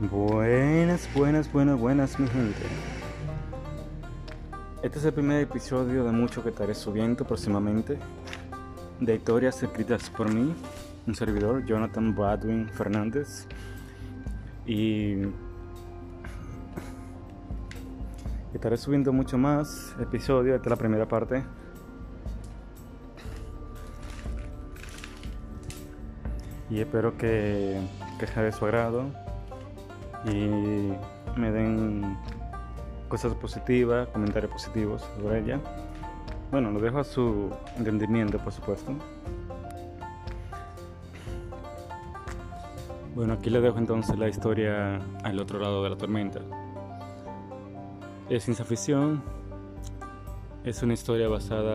Buenas, buenas, buenas, buenas, mi gente. Este es el primer episodio de mucho que estaré subiendo próximamente. De historias escritas por mí, un servidor, Jonathan Baldwin Fernández. Y estaré subiendo mucho más episodios. Esta es la primera parte. Y espero que, que sea de su agrado y me den cosas positivas, comentarios positivos sobre ella. Bueno, lo dejo a su entendimiento, por supuesto. Bueno, aquí le dejo entonces la historia al otro lado de la tormenta. Es ciencia ficción, es una historia basada